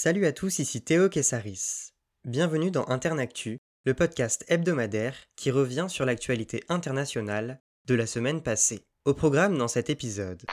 Salut à tous, ici Théo Kessaris. Bienvenue dans Internactu, le podcast hebdomadaire qui revient sur l'actualité internationale de la semaine passée. Au programme dans cet épisode.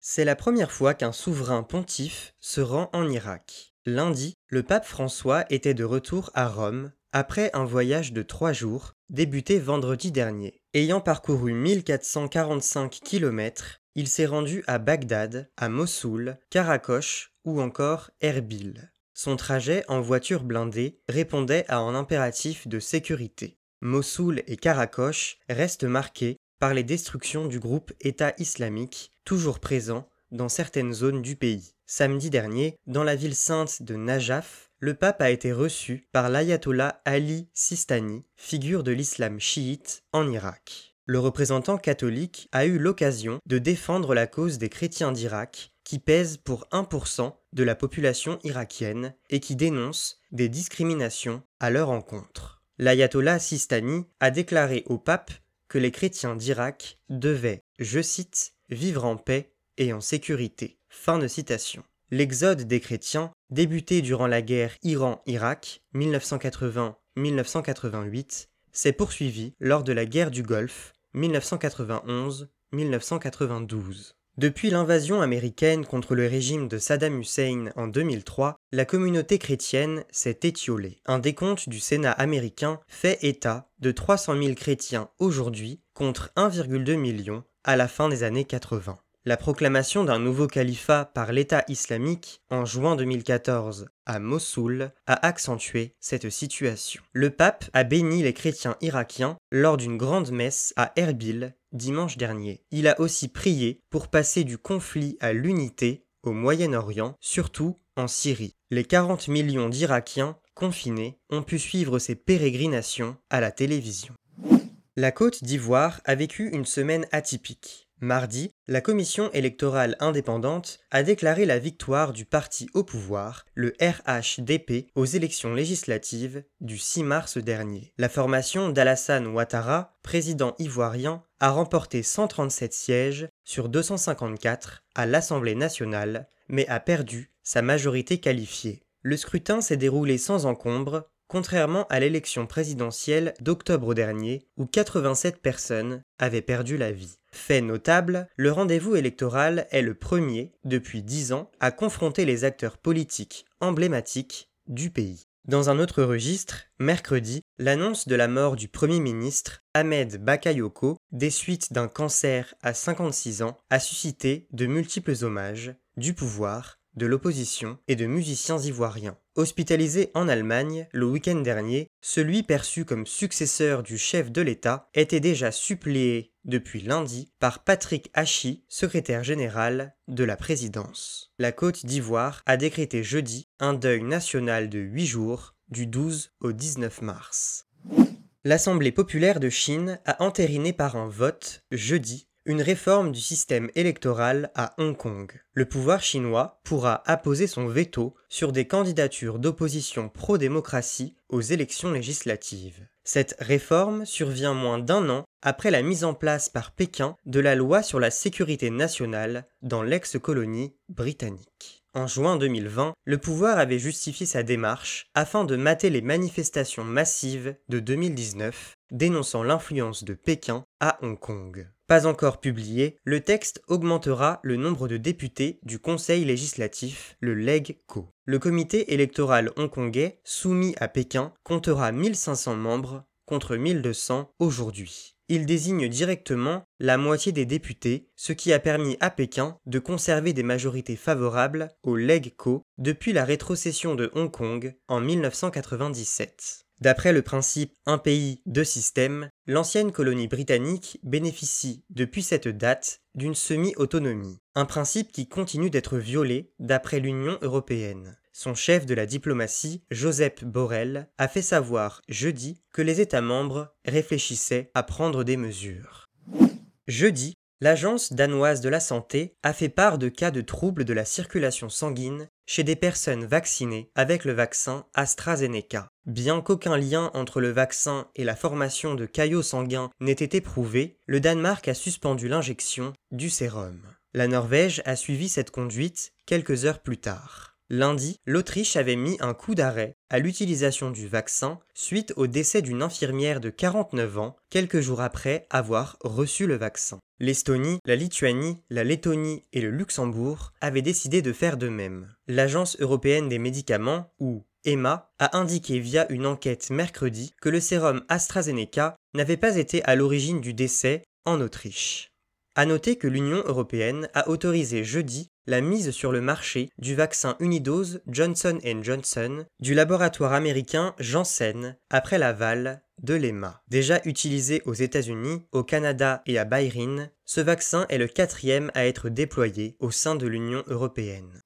C'est la première fois qu'un souverain pontife se rend en Irak. Lundi, le pape François était de retour à Rome après un voyage de trois jours débuté vendredi dernier. Ayant parcouru 1445 km, il s'est rendu à Bagdad, à Mossoul, Karakosh ou encore Erbil. Son trajet en voiture blindée répondait à un impératif de sécurité. Mossoul et Karakosh restent marqués par les destructions du groupe État islamique, toujours présent dans certaines zones du pays. Samedi dernier, dans la ville sainte de Najaf, le pape a été reçu par l'ayatollah Ali Sistani, figure de l'islam chiite en Irak le représentant catholique a eu l'occasion de défendre la cause des chrétiens d'Irak, qui pèsent pour 1% de la population irakienne et qui dénoncent des discriminations à leur encontre. L'ayatollah Sistani a déclaré au pape que les chrétiens d'Irak devaient, je cite, vivre en paix et en sécurité. Fin de citation. L'exode des chrétiens, débuté durant la guerre Iran-Irak 1980-1988, s'est poursuivi lors de la guerre du Golfe 1991-1992. Depuis l'invasion américaine contre le régime de Saddam Hussein en 2003, la communauté chrétienne s'est étiolée. Un décompte du Sénat américain fait état de 300 000 chrétiens aujourd'hui contre 1,2 million à la fin des années 80. La proclamation d'un nouveau califat par l'État islamique en juin 2014 à Mossoul a accentué cette situation. Le pape a béni les chrétiens irakiens lors d'une grande messe à Erbil dimanche dernier. Il a aussi prié pour passer du conflit à l'unité au Moyen-Orient, surtout en Syrie. Les 40 millions d'Irakiens confinés ont pu suivre ces pérégrinations à la télévision. La Côte d'Ivoire a vécu une semaine atypique. Mardi, la commission électorale indépendante a déclaré la victoire du parti au pouvoir, le RHDP, aux élections législatives du 6 mars dernier. La formation d'Alassane Ouattara, président ivoirien, a remporté 137 sièges sur 254 à l'Assemblée nationale, mais a perdu sa majorité qualifiée. Le scrutin s'est déroulé sans encombre, contrairement à l'élection présidentielle d'octobre dernier où 87 personnes avaient perdu la vie. Fait notable, le rendez-vous électoral est le premier, depuis dix ans, à confronter les acteurs politiques emblématiques du pays. Dans un autre registre, mercredi, l'annonce de la mort du Premier ministre Ahmed Bakayoko, des suites d'un cancer à 56 ans, a suscité de multiples hommages, du pouvoir, de l'opposition et de musiciens ivoiriens. Hospitalisé en Allemagne le week-end dernier, celui perçu comme successeur du chef de l'État était déjà suppléé depuis lundi par Patrick Hachi, secrétaire général de la présidence. La Côte d'Ivoire a décrété jeudi un deuil national de 8 jours du 12 au 19 mars. L'Assemblée populaire de Chine a entériné par un vote jeudi une réforme du système électoral à Hong Kong. Le pouvoir chinois pourra apposer son veto sur des candidatures d'opposition pro-démocratie aux élections législatives. Cette réforme survient moins d'un an après la mise en place par Pékin de la loi sur la sécurité nationale dans l'ex-colonie britannique. En juin 2020, le pouvoir avait justifié sa démarche afin de mater les manifestations massives de 2019 dénonçant l'influence de Pékin à Hong Kong. Pas encore publié, le texte augmentera le nombre de députés du Conseil législatif, le LegCo. Le comité électoral hongkongais, soumis à Pékin, comptera 1500 membres contre 1200 aujourd'hui. Il désigne directement la moitié des députés, ce qui a permis à Pékin de conserver des majorités favorables au LegCo depuis la rétrocession de Hong Kong en 1997. D'après le principe un pays, deux systèmes, l'ancienne colonie britannique bénéficie depuis cette date d'une semi-autonomie, un principe qui continue d'être violé d'après l'Union européenne. Son chef de la diplomatie, Joseph Borrell, a fait savoir jeudi que les États membres réfléchissaient à prendre des mesures. Jeudi, l'Agence danoise de la santé a fait part de cas de troubles de la circulation sanguine chez des personnes vaccinées avec le vaccin AstraZeneca. Bien qu'aucun lien entre le vaccin et la formation de caillots sanguins n'ait été prouvé, le Danemark a suspendu l'injection du sérum. La Norvège a suivi cette conduite quelques heures plus tard. Lundi, l'Autriche avait mis un coup d'arrêt à l'utilisation du vaccin suite au décès d'une infirmière de 49 ans quelques jours après avoir reçu le vaccin. L'Estonie, la Lituanie, la Lettonie et le Luxembourg avaient décidé de faire de même. L'Agence européenne des médicaments, ou EMA, a indiqué via une enquête mercredi que le sérum AstraZeneca n'avait pas été à l'origine du décès en Autriche. À noter que l'Union européenne a autorisé jeudi la mise sur le marché du vaccin unidose Johnson Johnson du laboratoire américain Janssen après l'aval de l'EMA. Déjà utilisé aux États-Unis, au Canada et à Bahreïn, ce vaccin est le quatrième à être déployé au sein de l'Union européenne.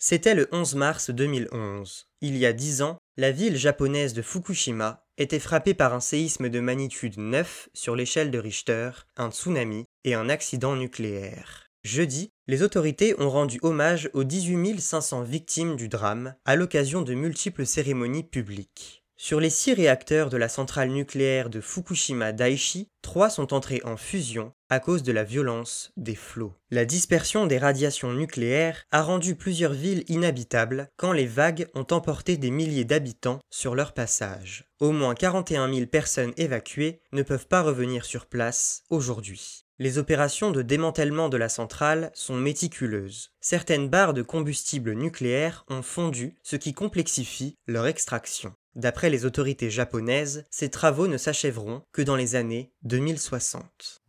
C'était le 11 mars 2011. Il y a dix ans, la ville japonaise de Fukushima était frappée par un séisme de magnitude 9 sur l'échelle de Richter, un tsunami et un accident nucléaire. Jeudi, les autorités ont rendu hommage aux 18 500 victimes du drame à l'occasion de multiples cérémonies publiques. Sur les six réacteurs de la centrale nucléaire de Fukushima Daiichi, trois sont entrés en fusion à cause de la violence des flots. La dispersion des radiations nucléaires a rendu plusieurs villes inhabitables quand les vagues ont emporté des milliers d'habitants sur leur passage. Au moins 41 000 personnes évacuées ne peuvent pas revenir sur place aujourd'hui. Les opérations de démantèlement de la centrale sont méticuleuses. Certaines barres de combustible nucléaire ont fondu, ce qui complexifie leur extraction. D'après les autorités japonaises, ces travaux ne s'achèveront que dans les années 2060.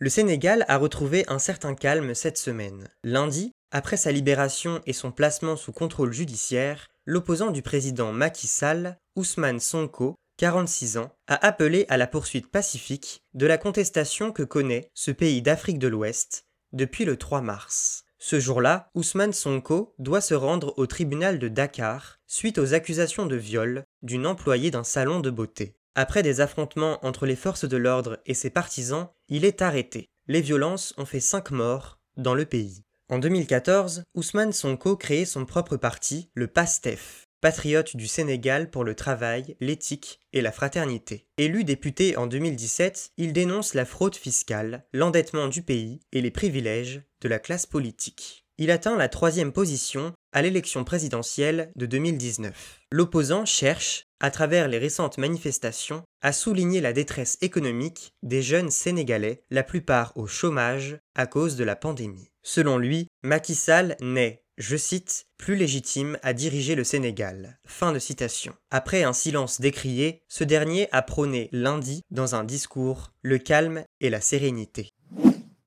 Le Sénégal a retrouvé un certain calme cette semaine. Lundi, après sa libération et son placement sous contrôle judiciaire, l'opposant du président Macky Sall, Ousmane Sonko, 46 ans, a appelé à la poursuite pacifique de la contestation que connaît ce pays d'Afrique de l'Ouest depuis le 3 mars. Ce jour-là, Ousmane Sonko doit se rendre au tribunal de Dakar suite aux accusations de viol d'une employée d'un salon de beauté. Après des affrontements entre les forces de l'ordre et ses partisans, il est arrêté. Les violences ont fait 5 morts dans le pays. En 2014, Ousmane Sonko créait son propre parti, le PASTEF, patriote du Sénégal pour le travail, l'éthique et la fraternité. Élu député en 2017, il dénonce la fraude fiscale, l'endettement du pays et les privilèges de la classe politique. Il atteint la troisième position à l'élection présidentielle de 2019. L'opposant cherche, à travers les récentes manifestations, à souligner la détresse économique des jeunes Sénégalais, la plupart au chômage à cause de la pandémie. Selon lui, Macky Sall n'est je cite, plus légitime à diriger le Sénégal. Fin de citation. Après un silence décrié, ce dernier a prôné lundi, dans un discours, le calme et la sérénité.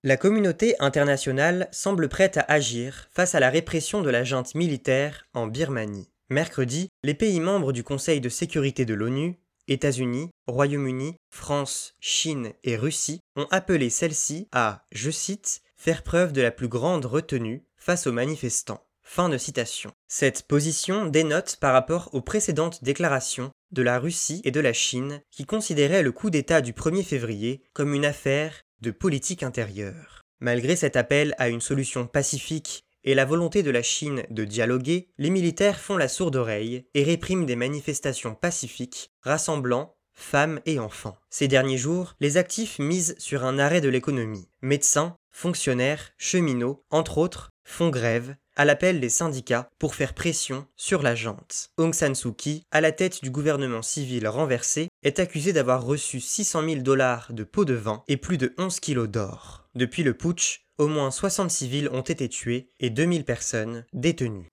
La communauté internationale semble prête à agir face à la répression de la junte militaire en Birmanie. Mercredi, les pays membres du Conseil de sécurité de l'ONU, États-Unis, Royaume-Uni, France, Chine et Russie, ont appelé celle-ci à, je cite, faire preuve de la plus grande retenue face aux manifestants. Fin de citation. Cette position dénote par rapport aux précédentes déclarations de la Russie et de la Chine qui considéraient le coup d'État du 1er février comme une affaire de politique intérieure. Malgré cet appel à une solution pacifique et la volonté de la Chine de dialoguer, les militaires font la sourde oreille et répriment des manifestations pacifiques rassemblant femmes et enfants. Ces derniers jours, les actifs misent sur un arrêt de l'économie. Médecins, fonctionnaires, cheminots, entre autres, font grève à l'appel des syndicats pour faire pression sur la jante. Aung San Suu Kyi, à la tête du gouvernement civil renversé, est accusé d'avoir reçu 600 000 dollars de pots de vin et plus de 11 kilos d'or. Depuis le putsch, au moins 60 civils ont été tués et 2000 personnes détenues.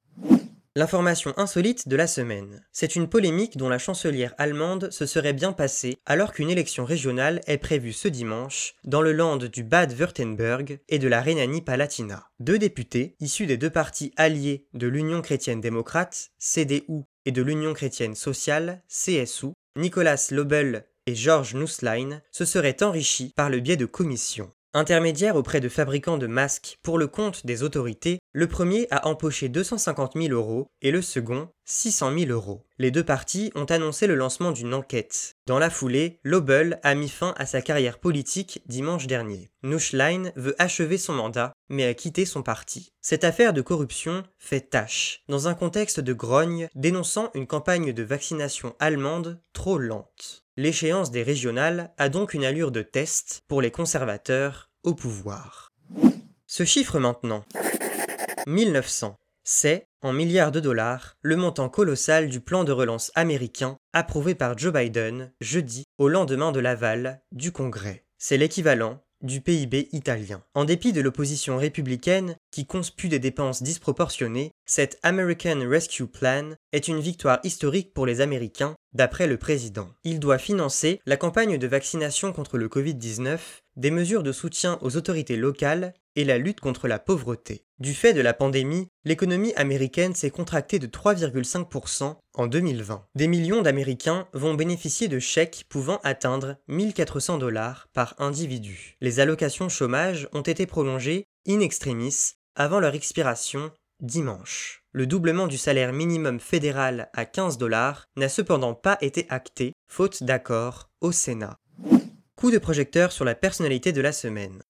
L'information insolite de la semaine. C'est une polémique dont la chancelière allemande se serait bien passée alors qu'une élection régionale est prévue ce dimanche dans le land du Bade-Württemberg et de la Rhénanie-Palatinat. Deux députés, issus des deux partis alliés de l'Union chrétienne démocrate, CDU, et de l'Union chrétienne sociale, CSU, Nicolas Lobel et Georges Nusslein, se seraient enrichis par le biais de commissions. Intermédiaire auprès de fabricants de masques pour le compte des autorités, le premier a empoché 250 000 euros et le second 600 000 euros. Les deux parties ont annoncé le lancement d'une enquête. Dans la foulée, Lobel a mis fin à sa carrière politique dimanche dernier. Nuschlein veut achever son mandat, mais a quitté son parti. Cette affaire de corruption fait tâche, dans un contexte de grogne dénonçant une campagne de vaccination allemande trop lente. L'échéance des régionales a donc une allure de test pour les conservateurs au pouvoir. Ce chiffre maintenant. 1900. C'est, en milliards de dollars, le montant colossal du plan de relance américain approuvé par Joe Biden jeudi au lendemain de l'aval du Congrès. C'est l'équivalent du PIB italien. En dépit de l'opposition républicaine, qui conspue des dépenses disproportionnées, cet American Rescue Plan est une victoire historique pour les Américains, d'après le président. Il doit financer la campagne de vaccination contre le Covid-19, des mesures de soutien aux autorités locales et la lutte contre la pauvreté. Du fait de la pandémie, l'économie américaine s'est contractée de 3,5% en 2020. Des millions d'Américains vont bénéficier de chèques pouvant atteindre 1400 dollars par individu. Les allocations chômage ont été prolongées in extremis avant leur expiration dimanche. Le doublement du salaire minimum fédéral à 15 dollars n'a cependant pas été acté, faute d'accord au Sénat. Coup de projecteur sur la personnalité de la semaine.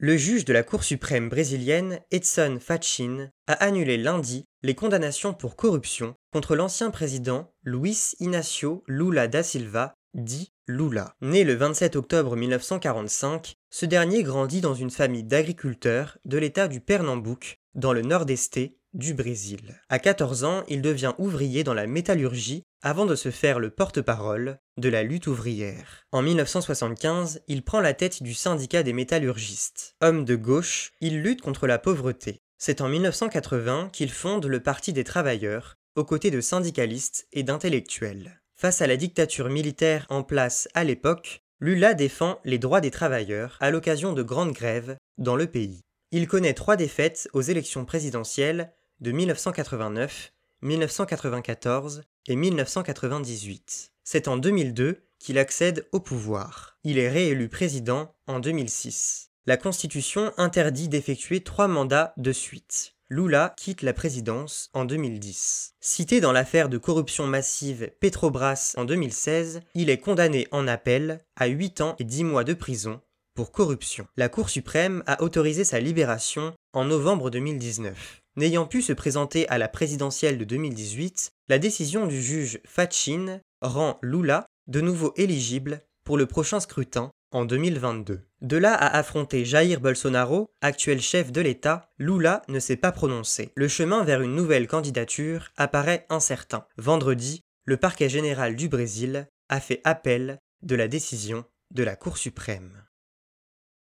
Le juge de la Cour suprême brésilienne, Edson Fachin, a annulé lundi les condamnations pour corruption contre l'ancien président Luiz Inácio Lula da Silva, dit Lula. Né le 27 octobre 1945, ce dernier grandit dans une famille d'agriculteurs de l'état du Pernambouc, dans le nord-est du Brésil. À 14 ans, il devient ouvrier dans la métallurgie avant de se faire le porte-parole de la lutte ouvrière. En 1975, il prend la tête du syndicat des métallurgistes. Homme de gauche, il lutte contre la pauvreté. C'est en 1980 qu'il fonde le Parti des travailleurs, aux côtés de syndicalistes et d'intellectuels. Face à la dictature militaire en place à l'époque, Lula défend les droits des travailleurs à l'occasion de grandes grèves dans le pays. Il connaît trois défaites aux élections présidentielles de 1989, 1994 et 1998. C'est en 2002 qu'il accède au pouvoir. Il est réélu président en 2006. La Constitution interdit d'effectuer trois mandats de suite. Lula quitte la présidence en 2010. Cité dans l'affaire de corruption massive Petrobras en 2016, il est condamné en appel à 8 ans et 10 mois de prison pour corruption. La Cour suprême a autorisé sa libération en novembre 2019. N'ayant pu se présenter à la présidentielle de 2018, la décision du juge Fachin rend Lula de nouveau éligible pour le prochain scrutin en 2022. De là à affronter Jair Bolsonaro, actuel chef de l'État, Lula ne s'est pas prononcé. Le chemin vers une nouvelle candidature apparaît incertain. Vendredi, le parquet général du Brésil a fait appel de la décision de la Cour suprême.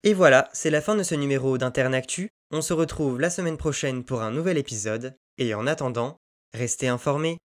Et voilà, c'est la fin de ce numéro d'Internactu. On se retrouve la semaine prochaine pour un nouvel épisode, et en attendant, restez informés.